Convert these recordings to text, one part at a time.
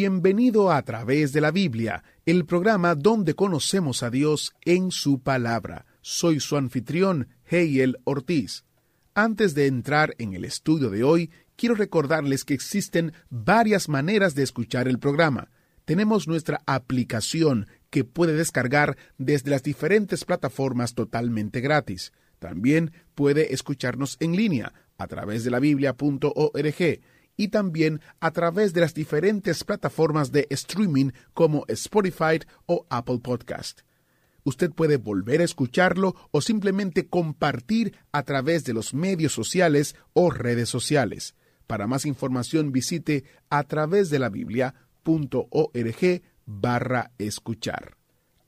Bienvenido a través de la Biblia, el programa donde conocemos a Dios en su palabra. Soy su anfitrión, Heiel Ortiz. Antes de entrar en el estudio de hoy, quiero recordarles que existen varias maneras de escuchar el programa. Tenemos nuestra aplicación que puede descargar desde las diferentes plataformas totalmente gratis. También puede escucharnos en línea a través de la biblia.org y también a través de las diferentes plataformas de streaming como Spotify o Apple Podcast. Usted puede volver a escucharlo o simplemente compartir a través de los medios sociales o redes sociales. Para más información visite a través de la biblia.org barra escuchar.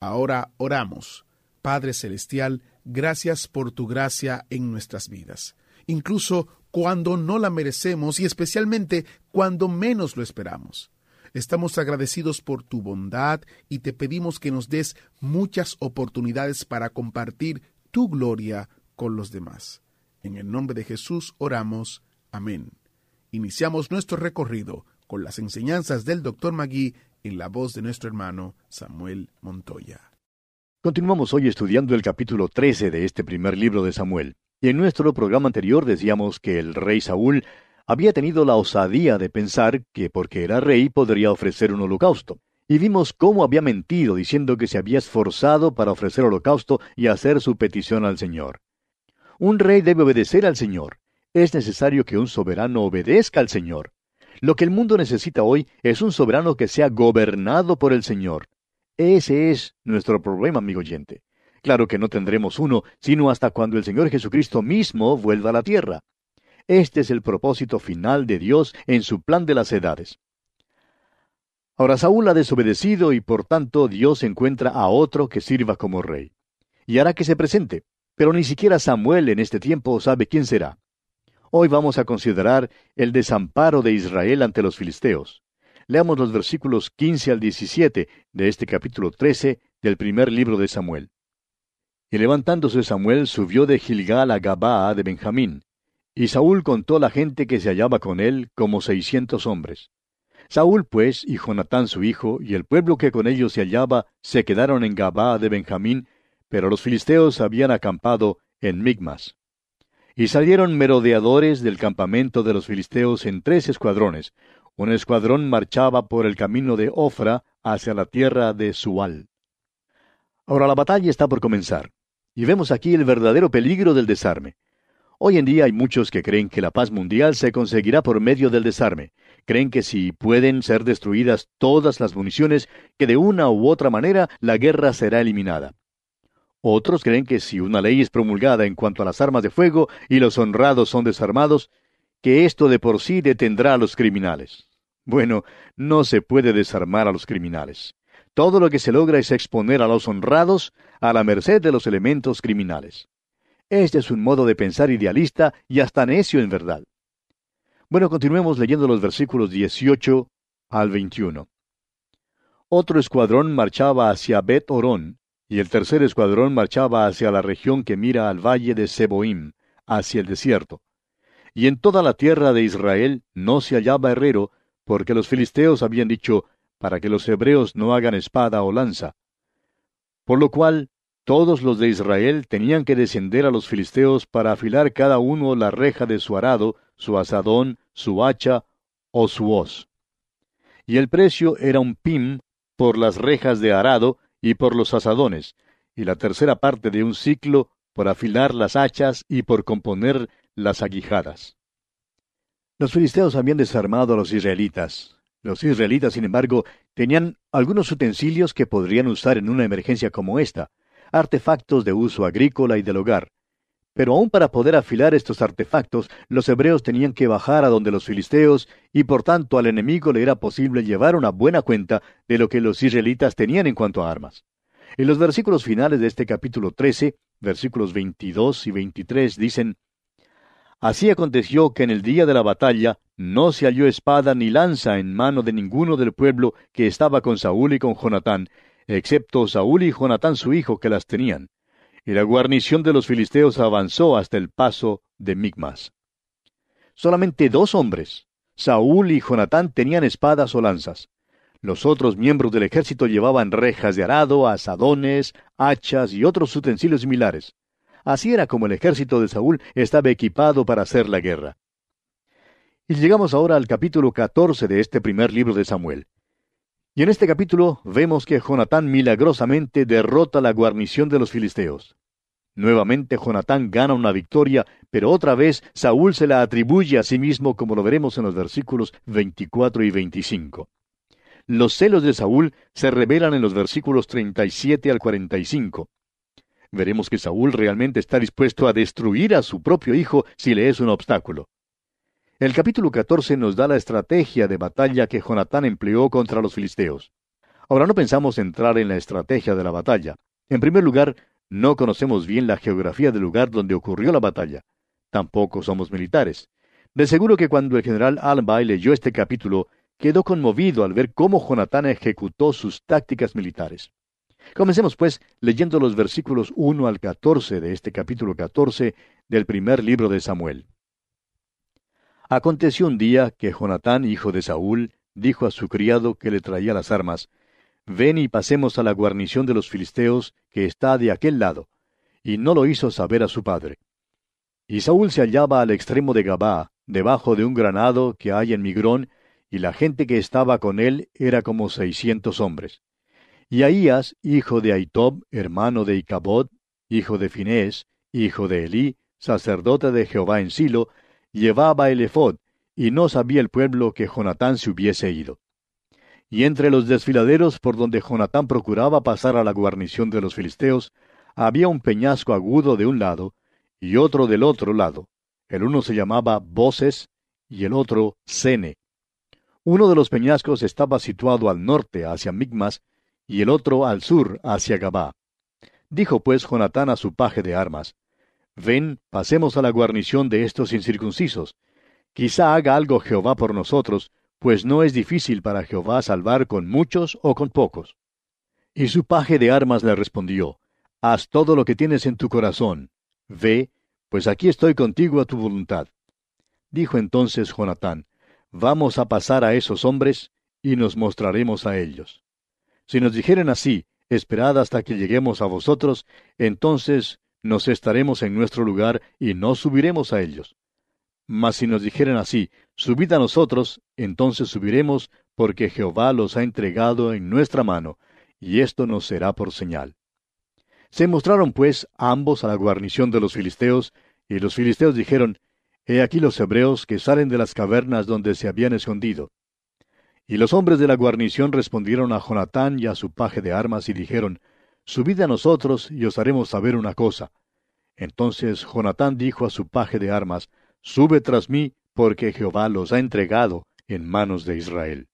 Ahora oramos. Padre Celestial, gracias por tu gracia en nuestras vidas, incluso cuando no la merecemos y especialmente cuando menos lo esperamos. Estamos agradecidos por tu bondad y te pedimos que nos des muchas oportunidades para compartir tu gloria con los demás. En el nombre de Jesús oramos. Amén. Iniciamos nuestro recorrido con las enseñanzas del Dr. Magui en la voz de nuestro hermano Samuel Montoya. Continuamos hoy estudiando el capítulo 13 de este primer libro de Samuel. Y en nuestro programa anterior decíamos que el rey Saúl había tenido la osadía de pensar que porque era rey podría ofrecer un holocausto. Y vimos cómo había mentido diciendo que se había esforzado para ofrecer holocausto y hacer su petición al Señor. Un rey debe obedecer al Señor. Es necesario que un soberano obedezca al Señor. Lo que el mundo necesita hoy es un soberano que sea gobernado por el Señor. Ese es nuestro problema, amigo oyente. Claro que no tendremos uno, sino hasta cuando el Señor Jesucristo mismo vuelva a la tierra. Este es el propósito final de Dios en su plan de las edades. Ahora Saúl ha desobedecido y por tanto Dios encuentra a otro que sirva como rey. Y hará que se presente, pero ni siquiera Samuel en este tiempo sabe quién será. Hoy vamos a considerar el desamparo de Israel ante los filisteos. Leamos los versículos 15 al 17 de este capítulo 13 del primer libro de Samuel. Y levantándose Samuel subió de Gilgal a Gabaa de Benjamín, y Saúl contó la gente que se hallaba con él como seiscientos hombres. Saúl, pues, y Jonatán su hijo, y el pueblo que con ellos se hallaba, se quedaron en Gabaa de Benjamín, pero los filisteos habían acampado en Migmas. Y salieron merodeadores del campamento de los filisteos en tres escuadrones, un escuadrón marchaba por el camino de Ofra hacia la tierra de Sual. Ahora la batalla está por comenzar, y vemos aquí el verdadero peligro del desarme. Hoy en día hay muchos que creen que la paz mundial se conseguirá por medio del desarme. Creen que si pueden ser destruidas todas las municiones, que de una u otra manera la guerra será eliminada. Otros creen que si una ley es promulgada en cuanto a las armas de fuego y los honrados son desarmados, que esto de por sí detendrá a los criminales. Bueno, no se puede desarmar a los criminales. Todo lo que se logra es exponer a los honrados a la merced de los elementos criminales. Este es un modo de pensar idealista y hasta necio en verdad. Bueno, continuemos leyendo los versículos 18 al 21. Otro escuadrón marchaba hacia Bet Orón, y el tercer escuadrón marchaba hacia la región que mira al valle de Seboim, hacia el desierto. Y en toda la tierra de Israel no se hallaba herrero, porque los filisteos habían dicho, para que los hebreos no hagan espada o lanza. Por lo cual, todos los de Israel tenían que descender a los filisteos para afilar cada uno la reja de su arado, su asadón, su hacha o su hoz. Y el precio era un pim por las rejas de arado y por los asadones, y la tercera parte de un ciclo por afilar las hachas y por componer las aguijadas. Los filisteos habían desarmado a los israelitas. Los israelitas, sin embargo, tenían algunos utensilios que podrían usar en una emergencia como esta, artefactos de uso agrícola y del hogar. Pero aún para poder afilar estos artefactos, los hebreos tenían que bajar a donde los filisteos, y por tanto al enemigo le era posible llevar una buena cuenta de lo que los israelitas tenían en cuanto a armas. En los versículos finales de este capítulo 13, versículos 22 y 23 dicen, Así aconteció que en el día de la batalla no se halló espada ni lanza en mano de ninguno del pueblo que estaba con Saúl y con Jonatán, excepto Saúl y Jonatán su hijo que las tenían y la guarnición de los filisteos avanzó hasta el paso de Migmas. Solamente dos hombres, Saúl y Jonatán, tenían espadas o lanzas. Los otros miembros del ejército llevaban rejas de arado, asadones, hachas y otros utensilios similares. Así era como el ejército de Saúl estaba equipado para hacer la guerra. Y llegamos ahora al capítulo 14 de este primer libro de Samuel. Y en este capítulo vemos que Jonatán milagrosamente derrota la guarnición de los filisteos. Nuevamente Jonatán gana una victoria, pero otra vez Saúl se la atribuye a sí mismo como lo veremos en los versículos 24 y 25. Los celos de Saúl se revelan en los versículos 37 al 45. Veremos que Saúl realmente está dispuesto a destruir a su propio hijo si le es un obstáculo. El capítulo 14 nos da la estrategia de batalla que Jonatán empleó contra los filisteos. Ahora no pensamos entrar en la estrategia de la batalla. En primer lugar, no conocemos bien la geografía del lugar donde ocurrió la batalla. Tampoco somos militares. De seguro que cuando el general Albay leyó este capítulo, quedó conmovido al ver cómo Jonatán ejecutó sus tácticas militares. Comencemos, pues, leyendo los versículos 1 al 14 de este capítulo 14 del primer libro de Samuel. Aconteció un día que Jonatán, hijo de Saúl, dijo a su criado que le traía las armas, Ven y pasemos a la guarnición de los filisteos que está de aquel lado. Y no lo hizo saber a su padre. Y Saúl se hallaba al extremo de Gabá, debajo de un granado que hay en Migrón, y la gente que estaba con él era como seiscientos hombres. Y Ahías, hijo de Aitob, hermano de Icabod, hijo de Finés, hijo de Elí, sacerdote de Jehová en Silo, llevaba el efod, y no sabía el pueblo que Jonatán se hubiese ido. Y entre los desfiladeros por donde Jonatán procuraba pasar a la guarnición de los filisteos, había un peñasco agudo de un lado y otro del otro lado. El uno se llamaba Boses y el otro Sene. Uno de los peñascos estaba situado al norte hacia Migmas y el otro al sur hacia Gabá. Dijo pues Jonatán a su paje de armas, Ven, pasemos a la guarnición de estos incircuncisos. Quizá haga algo Jehová por nosotros, pues no es difícil para Jehová salvar con muchos o con pocos. Y su paje de armas le respondió, Haz todo lo que tienes en tu corazón. Ve, pues aquí estoy contigo a tu voluntad. Dijo entonces Jonatán, Vamos a pasar a esos hombres, y nos mostraremos a ellos. Si nos dijeren así, esperad hasta que lleguemos a vosotros, entonces nos estaremos en nuestro lugar y no subiremos a ellos. Mas si nos dijeren así, subid a nosotros, entonces subiremos, porque Jehová los ha entregado en nuestra mano, y esto nos será por señal. Se mostraron pues ambos a la guarnición de los filisteos, y los filisteos dijeron, He aquí los hebreos que salen de las cavernas donde se habían escondido. Y los hombres de la guarnición respondieron a Jonatán y a su paje de armas y dijeron, Subid a nosotros y os haremos saber una cosa. Entonces Jonatán dijo a su paje de armas, Sube tras mí, porque Jehová los ha entregado en manos de Israel.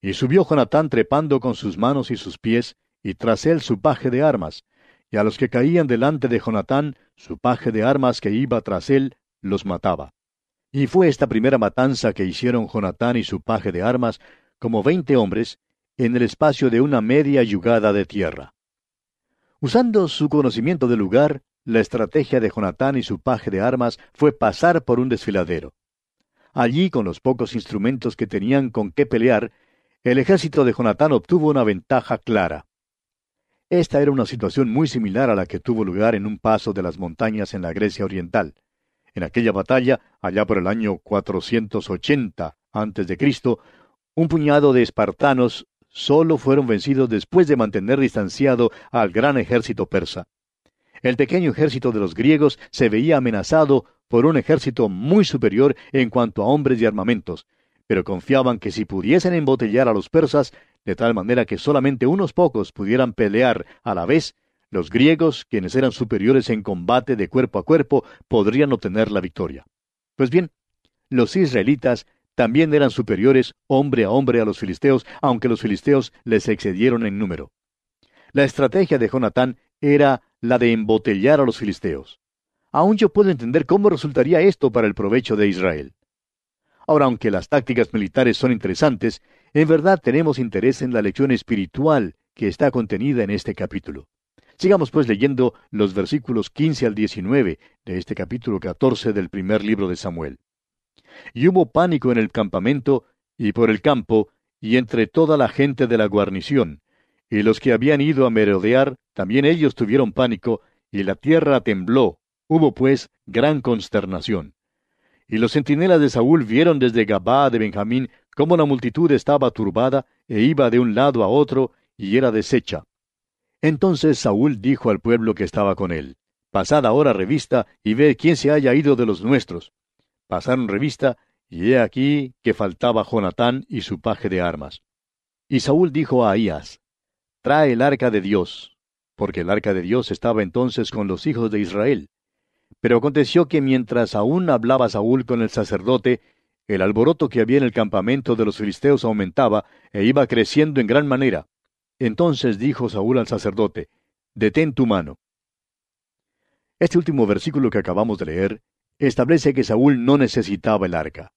Y subió Jonatán trepando con sus manos y sus pies, y tras él su paje de armas, y a los que caían delante de Jonatán, su paje de armas que iba tras él, los mataba. Y fue esta primera matanza que hicieron Jonatán y su paje de armas, como veinte hombres, en el espacio de una media yugada de tierra. Usando su conocimiento del lugar, la estrategia de Jonatán y su paje de armas fue pasar por un desfiladero. Allí, con los pocos instrumentos que tenían con qué pelear, el ejército de Jonatán obtuvo una ventaja clara. Esta era una situación muy similar a la que tuvo lugar en un paso de las montañas en la Grecia oriental. En aquella batalla, allá por el año 480 a.C., un puñado de espartanos solo fueron vencidos después de mantener distanciado al gran ejército persa. El pequeño ejército de los griegos se veía amenazado por un ejército muy superior en cuanto a hombres y armamentos, pero confiaban que si pudiesen embotellar a los persas, de tal manera que solamente unos pocos pudieran pelear a la vez, Los griegos, quienes eran superiores en combate de cuerpo a cuerpo, podrían obtener la victoria. Pues bien, los israelitas también eran superiores hombre a hombre a los filisteos, aunque los filisteos les excedieron en número. La estrategia de Jonatán era la de embotellar a los filisteos. Aún yo puedo entender cómo resultaría esto para el provecho de Israel. Ahora, aunque las tácticas militares son interesantes, en verdad tenemos interés en la lección espiritual que está contenida en este capítulo. Sigamos pues leyendo los versículos 15 al 19 de este capítulo 14 del primer libro de Samuel. Y hubo pánico en el campamento y por el campo y entre toda la gente de la guarnición, y los que habían ido a merodear, también ellos tuvieron pánico, y la tierra tembló, hubo pues gran consternación. Y los centinelas de Saúl vieron desde Gabá de Benjamín cómo la multitud estaba turbada e iba de un lado a otro y era deshecha. Entonces Saúl dijo al pueblo que estaba con él, Pasad ahora revista y ve quién se haya ido de los nuestros. Pasaron revista, y he aquí que faltaba Jonatán y su paje de armas. Y Saúl dijo a Ahías, Trae el arca de Dios, porque el arca de Dios estaba entonces con los hijos de Israel. Pero aconteció que mientras aún hablaba Saúl con el sacerdote, el alboroto que había en el campamento de los filisteos aumentaba e iba creciendo en gran manera. Entonces dijo Saúl al sacerdote, Detén tu mano. Este último versículo que acabamos de leer establece que Saúl no necesitaba el arca.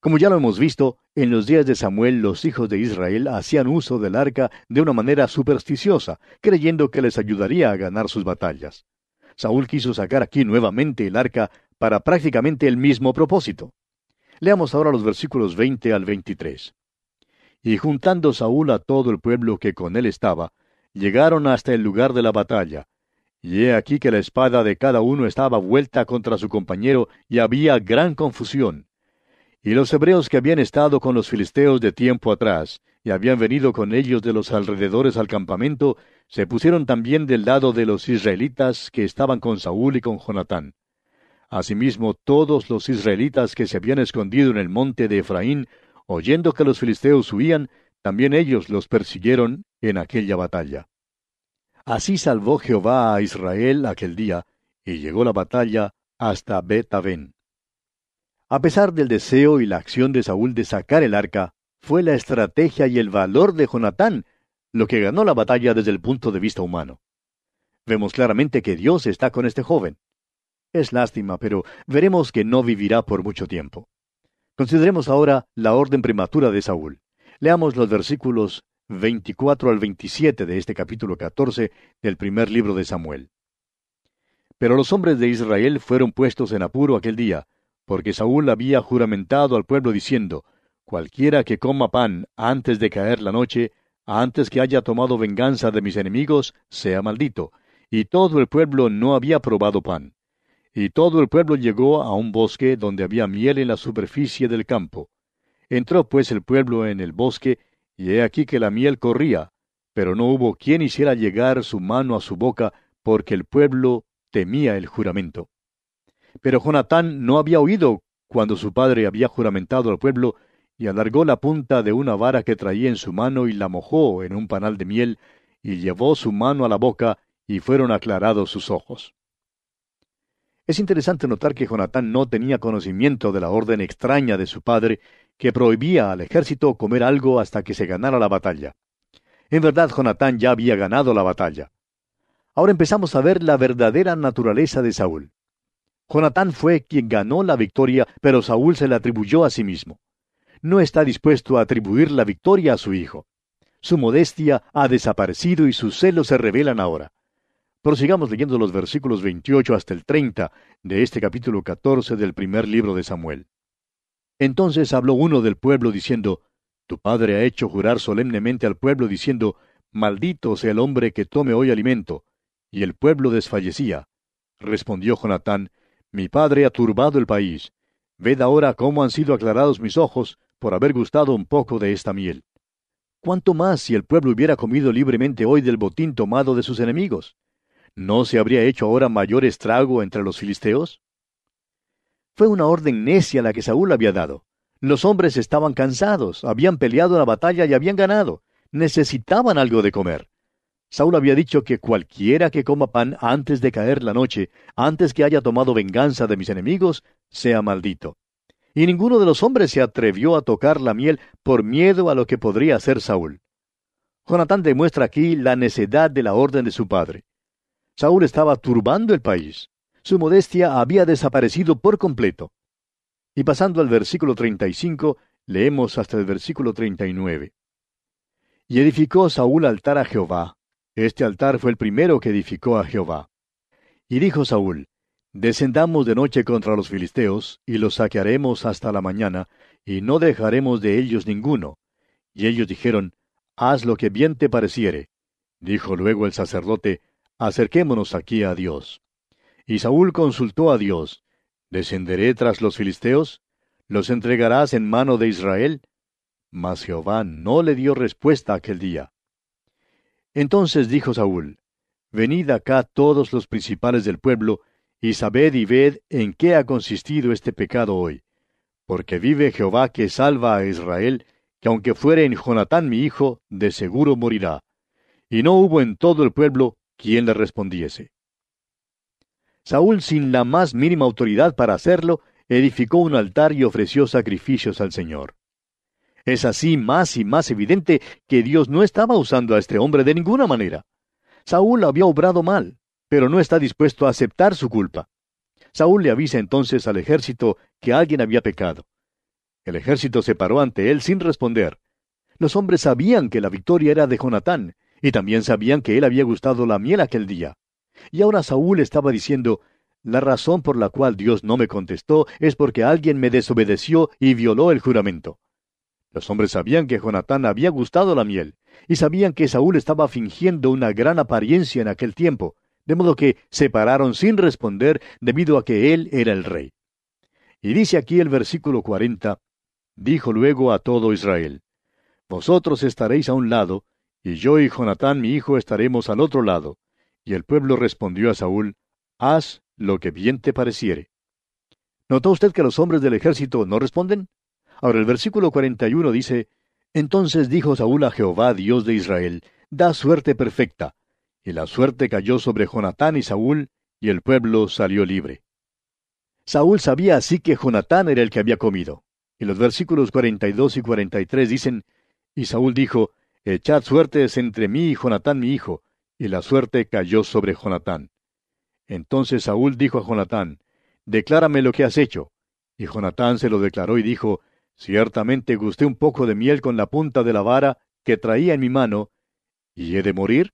Como ya lo hemos visto, en los días de Samuel los hijos de Israel hacían uso del arca de una manera supersticiosa, creyendo que les ayudaría a ganar sus batallas. Saúl quiso sacar aquí nuevamente el arca para prácticamente el mismo propósito. Leamos ahora los versículos 20 al 23. Y juntando Saúl a todo el pueblo que con él estaba, llegaron hasta el lugar de la batalla. Y he aquí que la espada de cada uno estaba vuelta contra su compañero, y había gran confusión. Y los hebreos que habían estado con los filisteos de tiempo atrás, y habían venido con ellos de los alrededores al campamento, se pusieron también del lado de los israelitas que estaban con Saúl y con Jonatán. Asimismo, todos los israelitas que se habían escondido en el monte de Efraín, oyendo que los filisteos huían, también ellos los persiguieron en aquella batalla. Así salvó Jehová a Israel aquel día, y llegó la batalla hasta Bet-Aven. A pesar del deseo y la acción de Saúl de sacar el arca, fue la estrategia y el valor de Jonatán lo que ganó la batalla desde el punto de vista humano. Vemos claramente que Dios está con este joven. Es lástima, pero veremos que no vivirá por mucho tiempo. Consideremos ahora la orden prematura de Saúl. Leamos los versículos 24 al 27 de este capítulo 14 del primer libro de Samuel. Pero los hombres de Israel fueron puestos en apuro aquel día, porque Saúl había juramentado al pueblo diciendo, Cualquiera que coma pan antes de caer la noche, antes que haya tomado venganza de mis enemigos, sea maldito. Y todo el pueblo no había probado pan. Y todo el pueblo llegó a un bosque donde había miel en la superficie del campo. Entró pues el pueblo en el bosque, y he aquí que la miel corría, pero no hubo quien hiciera llegar su mano a su boca, porque el pueblo temía el juramento. Pero Jonatán no había oído cuando su padre había juramentado al pueblo, y alargó la punta de una vara que traía en su mano y la mojó en un panal de miel, y llevó su mano a la boca, y fueron aclarados sus ojos. Es interesante notar que Jonatán no tenía conocimiento de la orden extraña de su padre, que prohibía al ejército comer algo hasta que se ganara la batalla. En verdad, Jonatán ya había ganado la batalla. Ahora empezamos a ver la verdadera naturaleza de Saúl. Jonatán fue quien ganó la victoria, pero Saúl se la atribuyó a sí mismo no está dispuesto a atribuir la victoria a su hijo. Su modestia ha desaparecido y sus celos se revelan ahora. Prosigamos leyendo los versículos 28 hasta el 30 de este capítulo 14 del primer libro de Samuel. Entonces habló uno del pueblo diciendo, Tu padre ha hecho jurar solemnemente al pueblo diciendo, Maldito sea el hombre que tome hoy alimento. Y el pueblo desfallecía. Respondió Jonatán, Mi padre ha turbado el país. Ved ahora cómo han sido aclarados mis ojos, por haber gustado un poco de esta miel. ¿Cuánto más si el pueblo hubiera comido libremente hoy del botín tomado de sus enemigos? ¿No se habría hecho ahora mayor estrago entre los filisteos? Fue una orden necia la que Saúl había dado. Los hombres estaban cansados, habían peleado la batalla y habían ganado. Necesitaban algo de comer. Saúl había dicho que cualquiera que coma pan antes de caer la noche, antes que haya tomado venganza de mis enemigos, sea maldito. Y ninguno de los hombres se atrevió a tocar la miel por miedo a lo que podría hacer Saúl. Jonatán demuestra aquí la necedad de la orden de su padre. Saúl estaba turbando el país. Su modestia había desaparecido por completo. Y pasando al versículo 35, leemos hasta el versículo 39. Y edificó Saúl altar a Jehová. Este altar fue el primero que edificó a Jehová. Y dijo Saúl, Descendamos de noche contra los filisteos, y los saquearemos hasta la mañana, y no dejaremos de ellos ninguno. Y ellos dijeron, Haz lo que bien te pareciere. Dijo luego el sacerdote, Acerquémonos aquí a Dios. Y Saúl consultó a Dios, ¿Descenderé tras los filisteos? ¿Los entregarás en mano de Israel? Mas Jehová no le dio respuesta aquel día. Entonces dijo Saúl, Venid acá todos los principales del pueblo, y sabed y ved en qué ha consistido este pecado hoy. Porque vive Jehová que salva a Israel, que aunque fuere en Jonatán mi hijo, de seguro morirá. Y no hubo en todo el pueblo quien le respondiese. Saúl, sin la más mínima autoridad para hacerlo, edificó un altar y ofreció sacrificios al Señor. Es así más y más evidente que Dios no estaba usando a este hombre de ninguna manera. Saúl había obrado mal, pero no está dispuesto a aceptar su culpa. Saúl le avisa entonces al ejército que alguien había pecado. El ejército se paró ante él sin responder. Los hombres sabían que la victoria era de Jonatán, y también sabían que él había gustado la miel aquel día. Y ahora Saúl estaba diciendo, la razón por la cual Dios no me contestó es porque alguien me desobedeció y violó el juramento. Los hombres sabían que Jonatán había gustado la miel, y sabían que Saúl estaba fingiendo una gran apariencia en aquel tiempo, de modo que se pararon sin responder debido a que él era el rey. Y dice aquí el versículo 40, Dijo luego a todo Israel, Vosotros estaréis a un lado, y yo y Jonatán mi hijo estaremos al otro lado. Y el pueblo respondió a Saúl, Haz lo que bien te pareciere. ¿Notó usted que los hombres del ejército no responden? Ahora el versículo 41 dice, Entonces dijo Saúl a Jehová, Dios de Israel, Da suerte perfecta. Y la suerte cayó sobre Jonatán y Saúl, y el pueblo salió libre. Saúl sabía así que Jonatán era el que había comido. Y los versículos 42 y 43 dicen, Y Saúl dijo, Echad suertes entre mí y Jonatán mi hijo, y la suerte cayó sobre Jonatán. Entonces Saúl dijo a Jonatán, Declárame lo que has hecho. Y Jonatán se lo declaró y dijo, Ciertamente gusté un poco de miel con la punta de la vara que traía en mi mano, ¿y he de morir?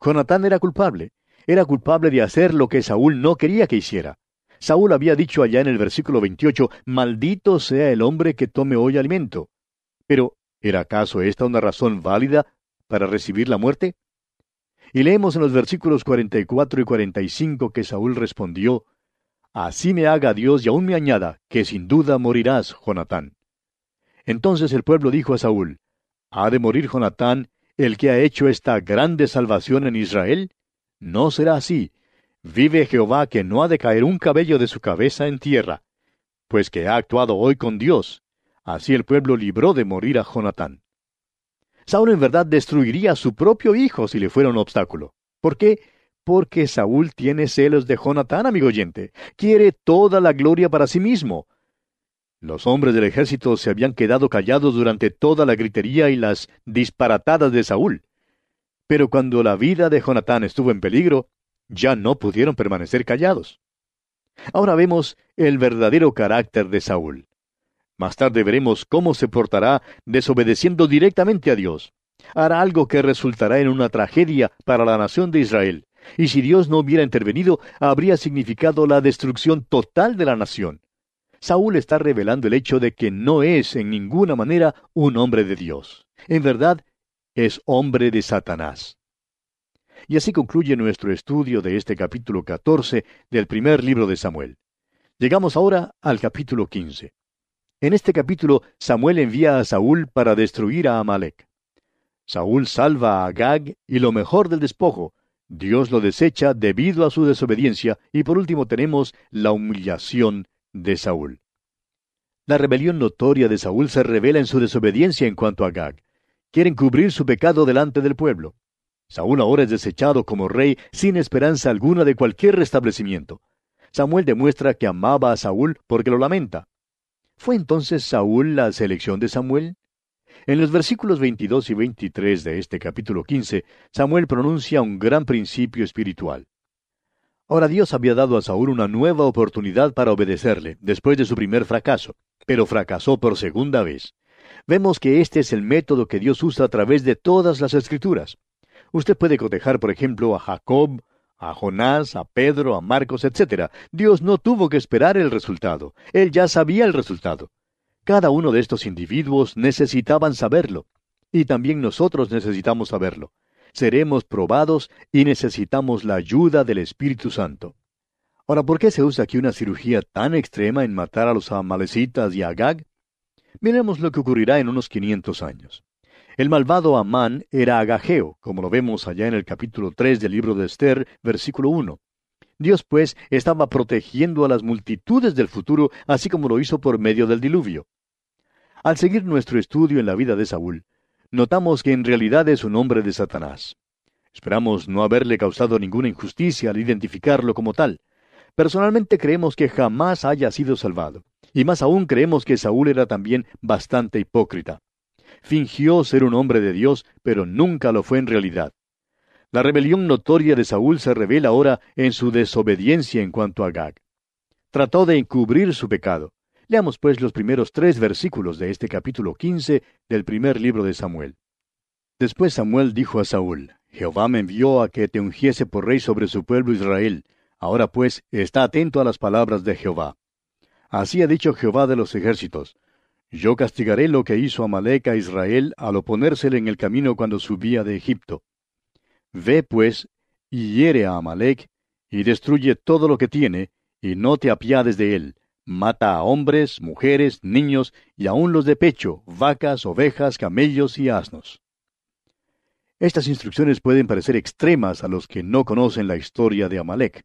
Jonatán era culpable, era culpable de hacer lo que Saúl no quería que hiciera. Saúl había dicho allá en el versículo 28, Maldito sea el hombre que tome hoy alimento. Pero, ¿era acaso esta una razón válida para recibir la muerte? Y leemos en los versículos 44 y 45 que Saúl respondió, Así me haga Dios y aún me añada, que sin duda morirás, Jonatán. Entonces el pueblo dijo a Saúl, ¿Ha de morir Jonatán, el que ha hecho esta grande salvación en Israel? No será así, Vive Jehová que no ha de caer un cabello de su cabeza en tierra, pues que ha actuado hoy con Dios. Así el pueblo libró de morir a Jonatán. Saúl en verdad destruiría a su propio hijo si le fuera un obstáculo. ¿Por qué? Porque Saúl tiene celos de Jonatán, amigo oyente. Quiere toda la gloria para sí mismo. Los hombres del ejército se habían quedado callados durante toda la gritería y las disparatadas de Saúl. Pero cuando la vida de Jonatán estuvo en peligro, ya no pudieron permanecer callados. Ahora vemos el verdadero carácter de Saúl. Más tarde veremos cómo se portará desobedeciendo directamente a Dios. Hará algo que resultará en una tragedia para la nación de Israel, y si Dios no hubiera intervenido, habría significado la destrucción total de la nación. Saúl está revelando el hecho de que no es en ninguna manera un hombre de Dios. En verdad, es hombre de Satanás. Y así concluye nuestro estudio de este capítulo 14 del primer libro de Samuel. Llegamos ahora al capítulo 15. En este capítulo Samuel envía a Saúl para destruir a Amalek. Saúl salva a Agag y lo mejor del despojo. Dios lo desecha debido a su desobediencia y por último tenemos la humillación de Saúl. La rebelión notoria de Saúl se revela en su desobediencia en cuanto a Agag. Quieren cubrir su pecado delante del pueblo. Saúl ahora es desechado como rey sin esperanza alguna de cualquier restablecimiento. Samuel demuestra que amaba a Saúl porque lo lamenta. ¿Fue entonces Saúl la selección de Samuel? En los versículos 22 y 23 de este capítulo 15, Samuel pronuncia un gran principio espiritual. Ahora Dios había dado a Saúl una nueva oportunidad para obedecerle, después de su primer fracaso, pero fracasó por segunda vez. Vemos que este es el método que Dios usa a través de todas las escrituras. Usted puede cotejar, por ejemplo, a Jacob, a Jonás, a Pedro, a Marcos, etc. Dios no tuvo que esperar el resultado. Él ya sabía el resultado. Cada uno de estos individuos necesitaban saberlo. Y también nosotros necesitamos saberlo seremos probados y necesitamos la ayuda del Espíritu Santo. Ahora, ¿por qué se usa aquí una cirugía tan extrema en matar a los amalecitas y a Agag? Miremos lo que ocurrirá en unos 500 años. El malvado Amán era agajeo, como lo vemos allá en el capítulo 3 del libro de Esther, versículo 1. Dios, pues, estaba protegiendo a las multitudes del futuro, así como lo hizo por medio del diluvio. Al seguir nuestro estudio en la vida de Saúl, notamos que en realidad es un hombre de Satanás. Esperamos no haberle causado ninguna injusticia al identificarlo como tal. Personalmente creemos que jamás haya sido salvado, y más aún creemos que Saúl era también bastante hipócrita. Fingió ser un hombre de Dios, pero nunca lo fue en realidad. La rebelión notoria de Saúl se revela ahora en su desobediencia en cuanto a Gag. Trató de encubrir su pecado, Leamos pues los primeros tres versículos de este capítulo quince del primer libro de Samuel. Después Samuel dijo a Saúl, Jehová me envió a que te ungiese por rey sobre su pueblo Israel. Ahora pues, está atento a las palabras de Jehová. Así ha dicho Jehová de los ejércitos. Yo castigaré lo que hizo Amalek a Israel al oponérsele en el camino cuando subía de Egipto. Ve pues, y hiere a Amalek, y destruye todo lo que tiene, y no te apiades de él, Mata a hombres, mujeres, niños y aun los de pecho, vacas, ovejas, camellos y asnos. Estas instrucciones pueden parecer extremas a los que no conocen la historia de Amalek.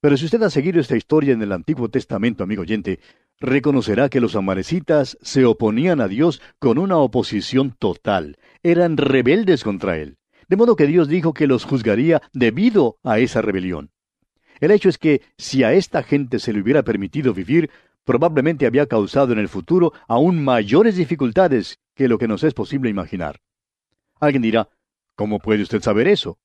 Pero si usted ha seguido esta historia en el Antiguo Testamento, amigo oyente, reconocerá que los amalecitas se oponían a Dios con una oposición total, eran rebeldes contra Él, de modo que Dios dijo que los juzgaría debido a esa rebelión. El hecho es que si a esta gente se le hubiera permitido vivir, probablemente había causado en el futuro aún mayores dificultades que lo que nos es posible imaginar. Alguien dirá, ¿cómo puede usted saber eso?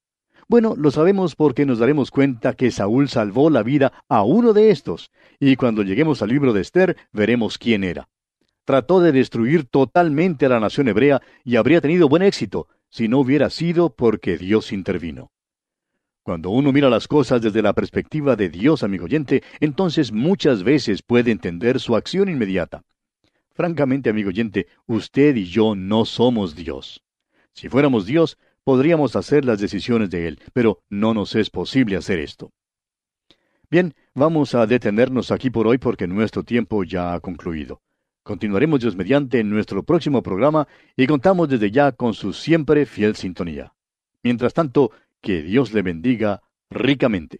Bueno, lo sabemos porque nos daremos cuenta que Saúl salvó la vida a uno de estos, y cuando lleguemos al libro de Esther veremos quién era. Trató de destruir totalmente a la nación hebrea y habría tenido buen éxito si no hubiera sido porque Dios intervino. Cuando uno mira las cosas desde la perspectiva de Dios, amigo oyente, entonces muchas veces puede entender su acción inmediata. Francamente, amigo oyente, usted y yo no somos Dios. Si fuéramos Dios, podríamos hacer las decisiones de Él, pero no nos es posible hacer esto. Bien, vamos a detenernos aquí por hoy porque nuestro tiempo ya ha concluido. Continuaremos Dios mediante en nuestro próximo programa y contamos desde ya con su siempre fiel sintonía. Mientras tanto, que Dios le bendiga ricamente.